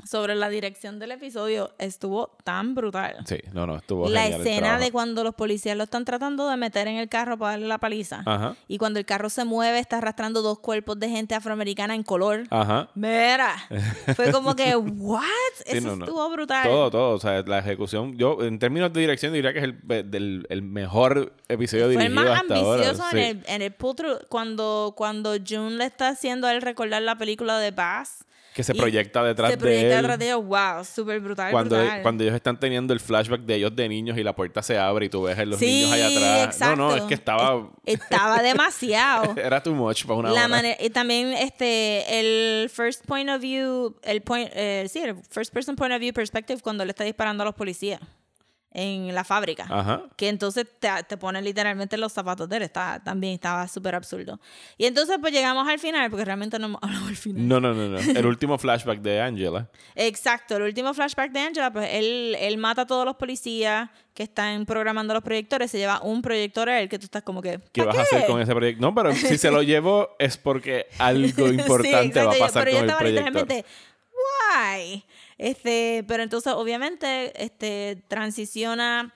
Sobre la dirección del episodio, estuvo tan brutal. sí, no, no, estuvo La genial el escena de cuando los policías lo están tratando de meter en el carro para darle la paliza. Ajá. Y cuando el carro se mueve, está arrastrando dos cuerpos de gente afroamericana en color. Ajá. Mira, fue como que, ¿what? Sí, Eso no, no. estuvo brutal. Todo, todo. O sea, la ejecución. Yo, en términos de dirección, diría que es el, del, el mejor episodio Fue el dirigido más hasta ambicioso ahora. en, Sí. el, en el through, cuando, cuando June le está haciendo a él recordar la película de Bass. Que se proyecta detrás se proyecta de él. detrás de ellos. Wow, súper brutal, cuando, brutal. cuando ellos están teniendo el flashback de ellos de niños y la puerta se abre y tú ves a los sí, niños allá atrás. exacto. No, no, es que estaba. Es- Estaba demasiado. Era too much para una la hora. manera, y también este el first point of view el point eh, sí el first person point of view perspective cuando le está disparando a los policías en la fábrica Ajá. que entonces te, te ponen literalmente los zapatos de él está, también estaba súper absurdo y entonces pues llegamos al final porque realmente no hemos hablado al final No, no, no, no. El último flashback de Angela. Exacto, el último flashback de Angela, pues él, él mata a todos los policías que están programando los proyectores, se lleva un proyector a él que tú estás como que... ¿Qué ¿pa' vas a hacer con ese proyecto? No, pero si se lo llevo es porque algo Sí, importante va a yo- pasar pero yo con el estaba proyector. literalmente, why? Este, pero entonces obviamente este transiciona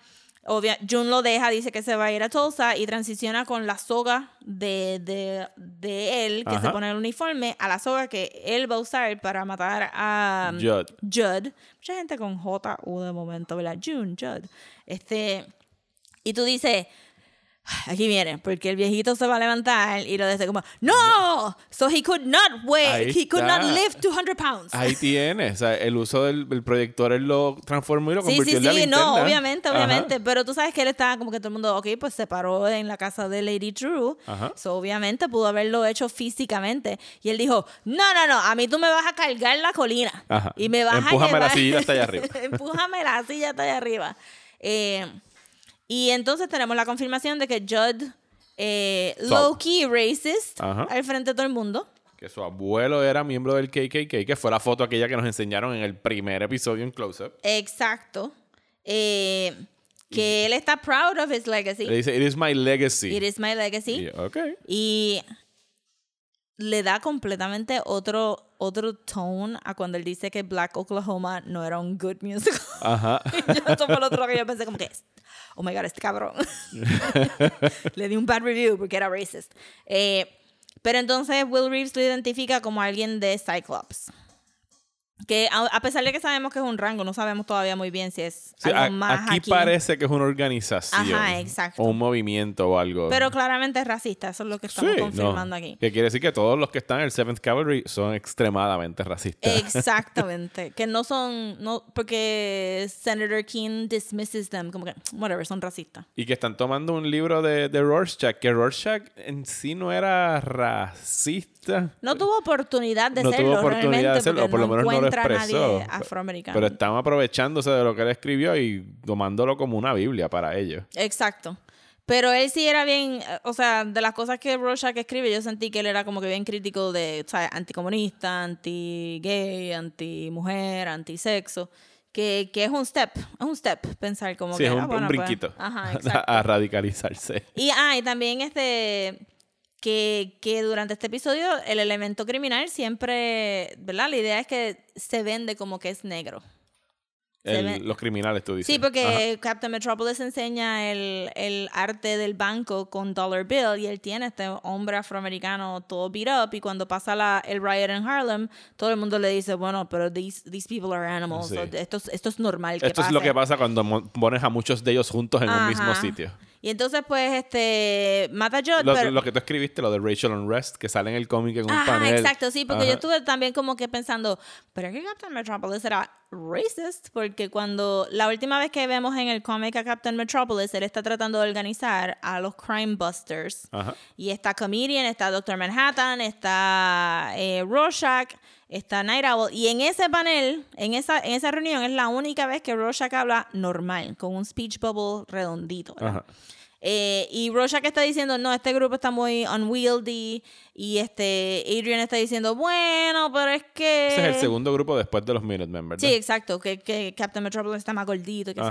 obvia, June lo deja, dice que se va a ir a Tulsa y transiciona con la soga de, de, de él, que se pone el uniforme, a la soga que él va a usar para matar a um, Judd. Judd. Mucha gente con J, U de momento, ¿verdad? June, Judd. Este, y tú dices, aquí viene, porque el viejito se va a levantar y lo dice como, ¡No! So he could not weigh, he could not lift 200 pounds. Ahí tienes. O sea, el uso del el proyector él lo transformó y lo Sí, sí, convirtió en la sí, linterna. no, obviamente, Ajá. obviamente. Pero tú sabes que él estaba como que todo el mundo, ok, pues se paró en la casa de Lady True. Ajá. So, obviamente pudo haberlo hecho físicamente. Y él dijo, no, no, no, a mí tú me vas a cargar la colina. Ajá. Y me vas Empújame a llevar... la silla hasta allá arriba. Empújame la silla hasta allá arriba. Eh, y entonces tenemos la confirmación de que Judd, eh, low-key racist, Ajá. al frente de todo el mundo. Que su abuelo era miembro del KKK, que fue la foto aquella que nos enseñaron en el primer episodio en Close Up. Exacto. Eh, que él está proud of his legacy. Le dice, It is my legacy. It is my legacy. Y, ok. Y le da completamente otro, otro tone a cuando él dice que Black Oklahoma no era un good musical. Ajá. yo, eso fue lo otro que yo pensé como que, oh my God, este cabrón. le di un bad review porque era racist. Eh, pero entonces Will Reeves lo identifica como alguien de Cyclops. Que a, a pesar de que sabemos que es un rango, no sabemos todavía muy bien si es Sí, algo a- más aquí, aquí. parece que es una organización. Ajá, exacto. O un movimiento o algo. Pero claramente es racista, eso es lo que estamos Sí, confirmando no. aquí. Que quiere decir que todos los que están en el 7th Cavalry son extremadamente racistas. Exactamente. que no son. No, porque Senator King dismisses them. Como que, whatever, son racistas. Y que están tomando un libro de, de Rorschach, que Rorschach en sí no era racista. No tuvo oportunidad de No serlo. tuvo oportunidad de porque o por lo menos no lo expresó. nadie afroamericano. Pero estaban aprovechándose de lo que él escribió y tomándolo como una Biblia para ellos. Exacto. Pero él sí era bien, o sea, de las cosas que Rorschach escribe, yo sentí que él era como que bien crítico de, o sea, anticomunista, anti-gay, anti-mujer, anti-sexo, que, que es un step, es un step pensar como Sí, que, es un, ah, un pues, brinquito ajá, a radicalizarse. Y, ah, y también este que, que durante este episodio el elemento criminal siempre, ¿verdad? La idea es que se vende como que es negro. El- los criminales, tú dices. Sí, porque Captain Metropolis enseña el, el arte del banco con Dollar Bill y él tiene este hombre afroamericano todo beat up y cuando pasa la, el riot en Harlem, todo el mundo le dice, bueno, pero these, these people are animals, Sí. esto, es- esto es normal que Esto es lo pase". que pasa cuando pones a muchos de ellos juntos en un mismo Ajá. sitio. Y entonces pues este mata Judd, Lo, pero... lo que tú escribiste, lo de Rachel Unrest, que sale en el cómic en un Ajá, panel. exacto, sí, porque yo Ajá. estuve también como que pensando, pero es que Captain Metropolis era racist, porque cuando la última vez que vemos en el cómic a Captain Metropolis, él está tratando de organizar a los Crime Busters. Ajá. Y está Comedian, está Doctor Manhattan, está eh, Rorschach, está Night Owl. Y en ese panel, en esa, en esa reunión, es la única vez que Rorschach habla normal, con un speech bubble redondito. Eh, y Rorschach está diciendo, no, este grupo está muy unwieldy. Y este Adrian está diciendo, bueno, pero es que... Ese es el segundo grupo después de los Minutemen, ¿verdad? Sí, exacto, que, que Captain Metropolis está más gordito. Que.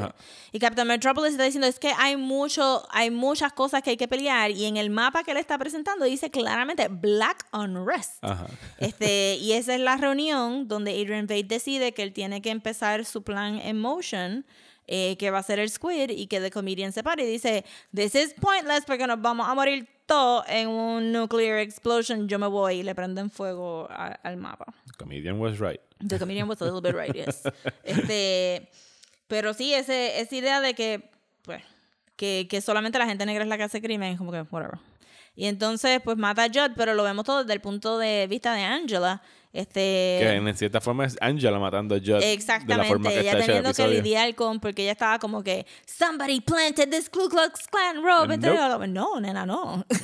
Y Captain Metropolis está diciendo, es que hay, mucho, hay muchas cosas que hay que pelear. Y en el mapa que él está presentando dice claramente Black Unrest. Ajá. Este, y esa es la reunión donde Adrian Veidt decide que él tiene que empezar su plan en motion, eh, que va a ser el Squid, y que The Comedian se para y dice, this is pointless porque nos vamos a morir todos en un nuclear explosion, yo me voy y le prenden fuego a- al mapa. Comedian was right. The comedian was a little bit right, yes. Este, pero sí, ese, esa idea de que, pues, que, que solamente la gente negra es la que hace crimen, como que, whatever. Y entonces, pues mata a Judd, pero lo vemos todo desde el punto de vista de Angela. Este, Que en cierta forma es Angela matando a Judd. De la Exactamente, forma que ella está teniendo que lidiar con, porque ella estaba como que, somebody planted this Ku Klux Klan robe. Nope. Entonces, no, nena, no.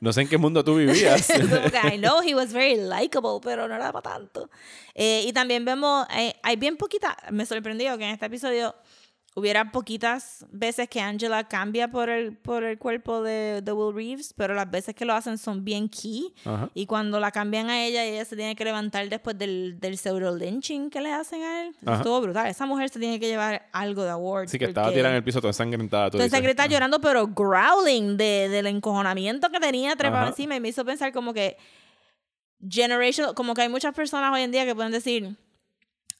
No sé en qué mundo tú vivías. I know he was very likable, pero no era para tanto. Eh, y también vemos, eh, hay bien poquita, me sorprendió que en este episodio hubiera poquitas veces que Angela cambia por el, por el cuerpo de, de Will Reeves, pero las veces que lo hacen son bien key. Ajá. Y cuando la cambian a ella, ella se tiene que levantar después del, del pseudo lynching que le hacen a él. Ajá. Estuvo brutal. Esa mujer se tiene que llevar algo de award. Sí, que estaba tirada en el piso toda ensangrentada. dices. grita llorando, pero growling de, del encojonamiento que tenía trepado encima y me hizo pensar como que generation, como que hay muchas personas hoy en día que pueden decir,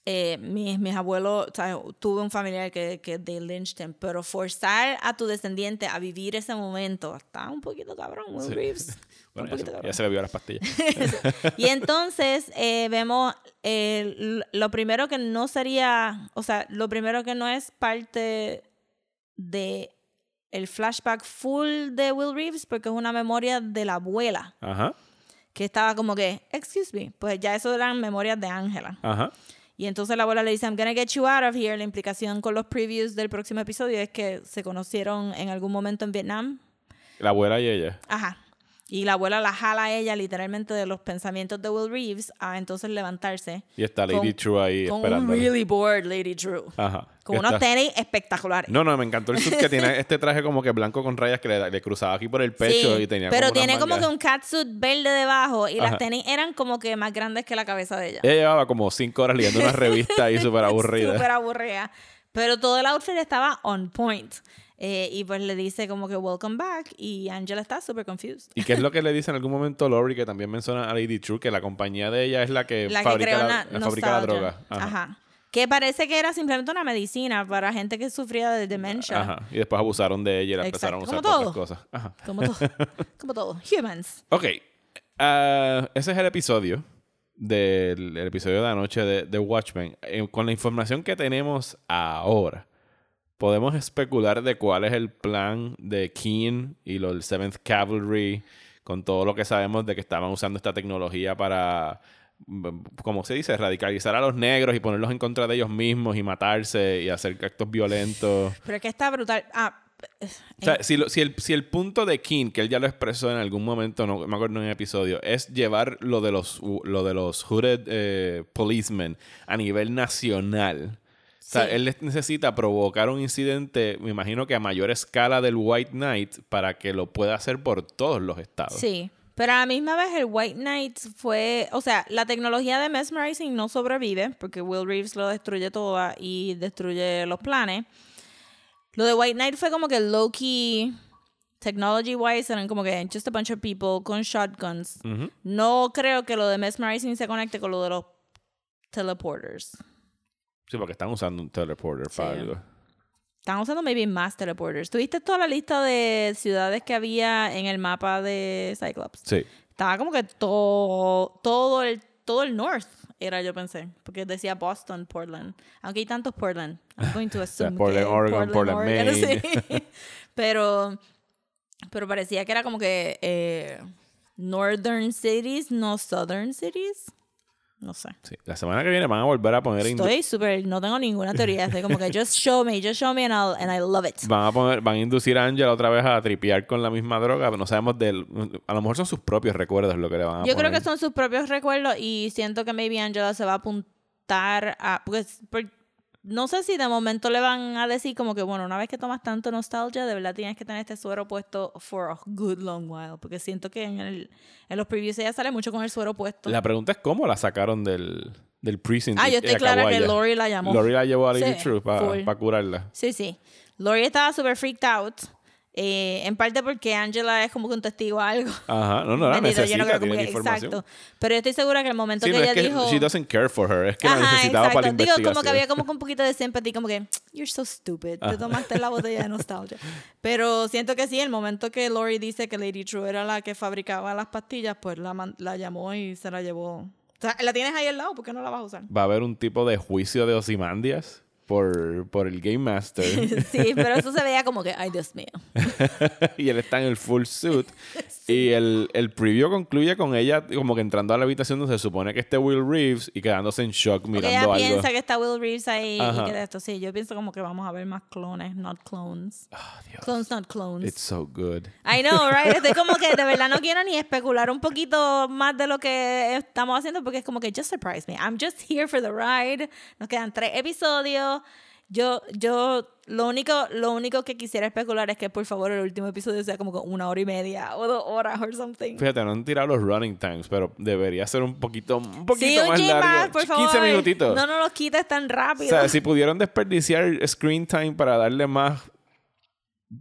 eh, mis, mis abuelos, o sea, tuve un familiar que, que lynched him, pero forzar a tu descendiente a vivir ese momento está un poquito cabrón, Will Sí. Reeves. Bueno, ya, se, cabrón. ya se bebió las pastillas. y entonces eh, vemos eh, lo primero que no sería, o sea, lo primero que no es parte de el flashback full de Will Reeves porque es una memoria de la abuela Ajá, que estaba como que, excuse me, pues ya eso eran memorias de Ángela. ajá. Y entonces la abuela le dice, I'm gonna get you out of here. La implicación con los previews del próximo episodio es que se conocieron en algún momento en Vietnam. La abuela y ella. Ajá. Y la abuela la jala a ella literalmente de los pensamientos de Will Reeves a entonces levantarse. Y está Lady Con- True ahí Con un esperando. really bored Lady True. Ajá. Con Está- unos tenis espectaculares. No, no, me encantó el suit que tiene este traje como que blanco con rayas que le, le cruzaba aquí por el pecho Sí, y tenía pero como tiene como que un catsuit verde debajo y Ajá. las tenis eran como que más grandes que la cabeza de ella. Ella llevaba como cinco horas leyendo una revista ahí súper aburrida. Súper aburrida. Pero todo el outfit estaba on point. Eh, y pues le dice como que welcome back y Angela está súper confused. ¿Y qué es lo que le dice en algún momento Lori, que también menciona a Lady True, que la compañía de ella es la que, La que fabrica, creó la, la fabrica la droga? Ajá. Ajá. Que parece que era simplemente una medicina para gente que sufría de demencia. Ajá. Y después abusaron de ella y la empezaron a Exacto. usar Como todo. cosas. Ajá. Como todo. como todo. Humans. Ok. Ah, ese es el episodio del el episodio de anoche de, de Watchmen. Eh, con la información que tenemos ahora, podemos especular de cuál es el plan de Keen y los del Seventh Cavalry, con todo lo que sabemos de que estaban usando esta tecnología para, mm, como se dice, radicalizar a los negros y ponerlos en contra de ellos mismos y matarse y hacer actos violentos. Pero es que está brutal. Ah, O sea, si, lo- si el, si el punto de King, que él ya lo expresó en algún momento, no me acuerdo en un episodio, es llevar lo de los, lo de los hooded eh, policemen a nivel nacional. O sea, Sí. él necesita provocar un incidente, me imagino que a mayor escala del White Knight, para que lo pueda hacer por todos los estados. Sí. Pero a la misma vez el White Knight fue, o sea, la tecnología de mesmerizing no sobrevive porque Will Reeves lo destruye toda y destruye los planes. Lo de White Knight fue como que low key technology wise eran como que just a bunch of people con shotguns. No creo que lo de mesmerizing se conecte con lo de los teleporters. Sí, porque están usando un teleporter para algo. Están usando maybe más teleporters. ¿Tuviste toda la lista de ciudades que había en el mapa de Cyclops? Sí. Estaba como que todo, todo el, todo el north era, yo pensé. Porque decía Boston, Portland. Aunque hay tantos Portland. I'm going to assume Portland, que Oregon, Portland, Maine. sí. pero, pero parecía que era como que eh, northern cities, no southern cities. No sé. sí. La semana que viene van a volver a poner... Estoy súper, no tengo ninguna teoría. Estoy como que just show me, just show me and, I'll, and I love it. Van a poner, van a inducir a Angela otra vez a tripear con la misma droga, pero no sabemos del. A lo mejor son sus propios recuerdos lo que le van a Yo creo poner. que son sus propios recuerdos y siento que maybe Angela se va a apuntar a... Porque, por- no sé si de momento le van a decir como que, bueno, una vez que tomas tanto nostalgia, de verdad tienes que tener este suero puesto for a good long while. Porque siento que en, el, en los previews ella sale mucho con el suero puesto. La pregunta es cómo la sacaron del, del precinct. ah, yo estoy clara que. Lori la llamó. Lori la llevó a Lady Sí, True para curarla. Sí, sí. Lori estaba súper freaked out. Eh, en parte porque Angela es como que un testigo a algo. Ajá, no, no, la Bendito, yo necesita, no creo tiene que- información. Exacto. Pero yo estoy segura que el momento Sí, que no ella es que dijo... she doesn't care for her, es que la Ajá, necesitaba para la exacto. Digo, como que había como que un poquito de sympathy, como que, you're so stupid, te tomaste la botella de nostalgia. Pero siento que sí, el momento que Lori dice que Lady True era la que fabricaba las pastillas, pues la, la llamó y se la llevó. O sea, la tienes ahí al lado, ¿por qué no la vas a usar? Va a haber un tipo de juicio de Osimandias por, por el Game Master. sí, pero eso se veía como que, ay, Dios mío. y él está en el full suit. Y el, el preview concluye con ella como que entrando a la habitación donde se supone que esté Will Reeves y quedándose en shock mirando ella algo. piensa que está Will Reeves ahí Ajá. y que de esto, sí, yo pienso como que vamos a ver más clones, not clones. Dios. Clones, not clones. It's so good. I know, right? Estoy como que de verdad no quiero ni especular un poquito más de lo que estamos haciendo porque es como que just surprise me. I'm just here for the ride. Nos quedan tres episodios. Yo, yo, lo único, lo único que quisiera especular es que por favor el último episodio sea como una hora y media o dos horas or something. Fíjate, no han tirado los running times, pero debería ser un poquito, un poquito Sí, un más largo. más, por favor. 15 minutitos. No nos los quites tan o rápido. sea, si pudieron desperdiciar screen time para darle más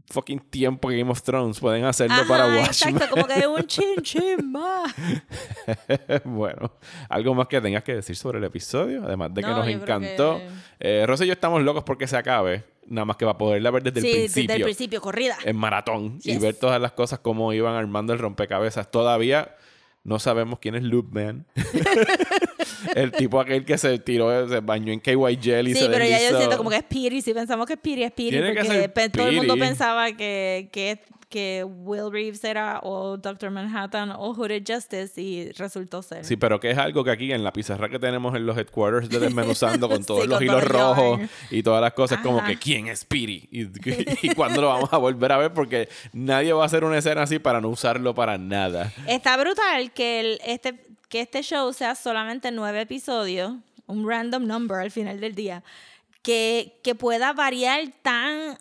fucking tiempo que Game of Thrones. Pueden hacerlo Ajá, para Watchmen. exacto, como que un chin chin más. bueno, algo más que tengas que decir sobre el episodio, además de que No, nos encantó. que- Eh, Rosa y yo estamos locos porque se acabe, nada más que va a poderla ver desde sí, el desde principio. el principio, corrida. en maratón y ver todas las cosas como iban armando el rompecabezas. Todavía no sabemos quién es Loop Man. el tipo aquel que se tiró, se bañó en KY Jelly. Sí, se pero ya yo siento como que es Piri. Si pensamos que es Piri, es Piri. Tiene Porque todo el mundo pensaba que, que, que Will Reeves era o Doctor Manhattan o Hooded Justice y resultó ser. Sí, pero que es algo que aquí en la pizarra que tenemos en los headquarters de Desmenuzando con todos Sí, los con hilos todo rojos yarn. y todas las cosas, como que quién es Piri y, y cuándo lo vamos a volver a ver porque nadie va a hacer una escena así para no usarlo para nada. Está brutal que, el, este, que este show sea solamente nueve episodios, un random number al final del día, que, que pueda variar tan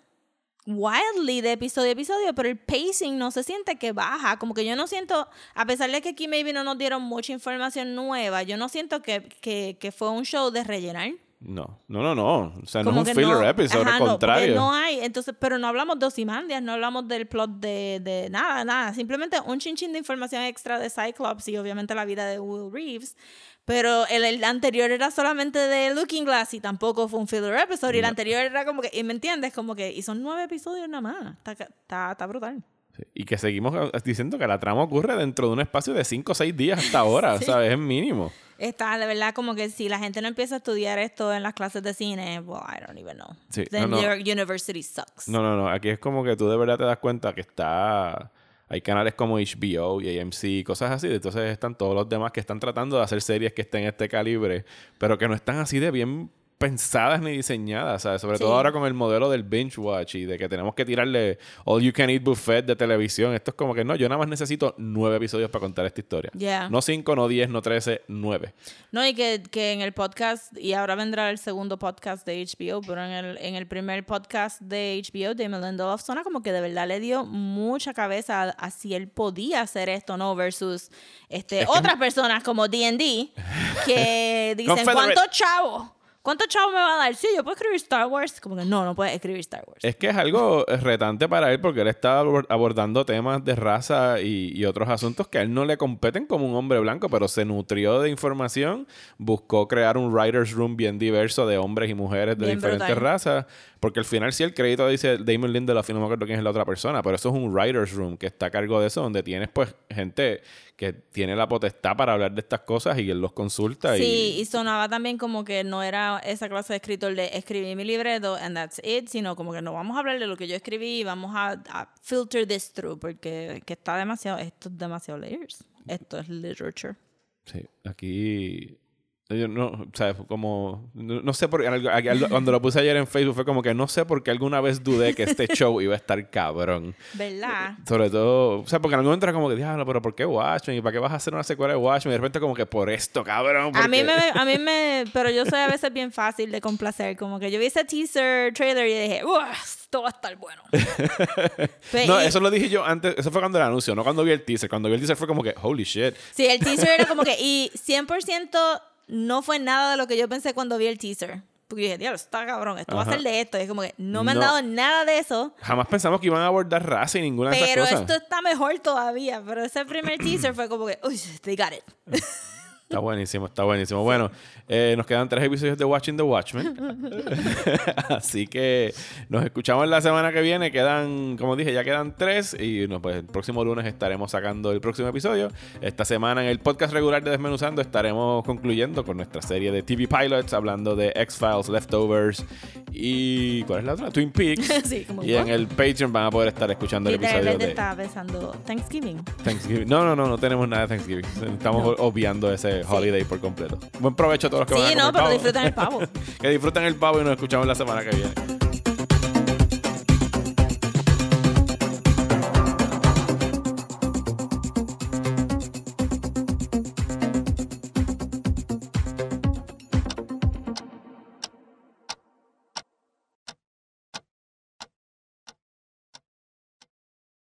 wildly de episodio a episodio, pero el pacing no se siente que baja. Como que yo no siento, a pesar de que aquí maybe no nos dieron mucha información nueva, yo no siento que, que, que fue un show de rellenar. No, no, no, no. O sea, no Como es un filler episode, ajá, al no, contrario. No, hay, entonces, pero no hablamos de Ozymandias, no hablamos del plot de, de nada, nada. Simplemente un chinchín de información extra de Cyclops y obviamente la vida de Will Reeves. Pero el, el anterior era solamente de Looking Glass y tampoco fue un filler episode. Y el anterior era como que, y me entiendes, como que, y son nueve episodios nada más. Está, está, está brutal. Sí, Y que seguimos diciendo que la trama ocurre dentro de un espacio de 5 o 6 días hasta ahora, Sí. ¿sabes? Es mínimo. Está, de verdad, como que si la gente no empieza a estudiar esto en las clases de cine, well, I don't even know. Sí, Then no, no. your university sucks. No, no, no. Aquí es como que tú de verdad te das cuenta que está. Hay canales como HBO y AMC y cosas así. Entonces están todos los demás que están tratando de hacer series que estén en este calibre, pero que no están así de bien pensadas ni diseñadas, ¿sabes? Sobre todo ahora con el modelo del binge watch y de que tenemos que tirarle all you can eat buffet de televisión. Esto es como que no, yo nada más necesito nueve episodios para contar esta historia. Yeah. No cinco, no diez, no trece, nueve. No, y que, que en el podcast, y ahora vendrá el segundo podcast de HBO, pero en el, en el primer podcast de HBO, Damon Lindelof, suena como que de verdad le dio mucha cabeza a, a si él podía hacer esto, ¿no? Versus este, Es que- otras personas como D&D que dicen. ¿cuántos chavos? ¿Cuántos chavos me va a dar? Sí, yo puedo escribir Star Wars. Como que no, no puedes escribir Star Wars. Es que es algo retante para él porque él está abor- abordando temas de raza y, y otros asuntos que a él no le competen como un hombre blanco, pero se nutrió de información, buscó crear un writer's room bien diverso de hombres y mujeres de Bien diferentes brutal. razas, porque al final sí el crédito dice Damon Lindelof y no me acuerdo quién es la otra persona, pero eso es un writer's room que está a cargo de eso, donde tienes pues gente que tiene la potestad para hablar de estas cosas y él los consulta Sí, y... y sonaba también como que no era esa clase de escritor de escribir mi libreto and that's it, sino como que no vamos a hablar de lo que yo escribí y vamos a, a filter this through porque que está demasiado, esto es demasiado layers. Esto es literature. Sí, aquí. Yo no, o sea, como. No, no sé por algo- Cuando lo puse ayer en Facebook fue como que no sé por qué alguna vez dudé que este show iba a estar cabrón. ¿Verdad? Sobre todo. O sea, porque en algún momento era como que, diablo, pero ¿por qué Watchmen? ¿Y para qué vas a hacer una secuela de Watchmen? Y de repente, como que por esto, cabrón. A mí me, a mí me, pero yo soy a veces bien fácil de complacer, como que yo vi ese teaser trailer y dije, "Uah, esto va a estar bueno. Pe- No, eso lo dije yo antes. Eso fue cuando el anuncio, no cuando vi el teaser. Cuando vi el teaser fue como que, holy shit. Sí, el teaser era como que, y 100% no fue nada de lo que yo pensé cuando vi el teaser. Porque yo dije, diablo, está cabrón, esto va a Ajá. ser de esto. Y es como que no me han No. dado nada de eso. Jamás pensamos que iban a abordar raza y ninguna de Pero esas esto cosas. está mejor todavía. Pero ese primer teaser fue como que, uy, they got it. Está buenísimo, está buenísimo. Bueno, eh, nos quedan tres episodios de Watching the Watchmen. Así que nos escuchamos la semana que viene. Quedan, como dije, ya quedan tres. Y no, pues el próximo lunes estaremos sacando el próximo episodio. Esta semana en el podcast regular de Desmenuzando estaremos concluyendo con nuestra serie de TV Pilots, hablando de X-Files, Leftovers y. ¿Cuál es la otra? Twin Peaks. Sí, como, y en el Patreon van a poder estar escuchando el episodio de estaba pensando Thanksgiving. Thanksgiving. No, no, no, no tenemos nada de Thanksgiving. Estamos No. obviando ese holiday por completo. Buen provecho a todos los que van a Sí, no, pero disfruten el pavo. que disfruten el pavo y nos escuchamos la semana que viene.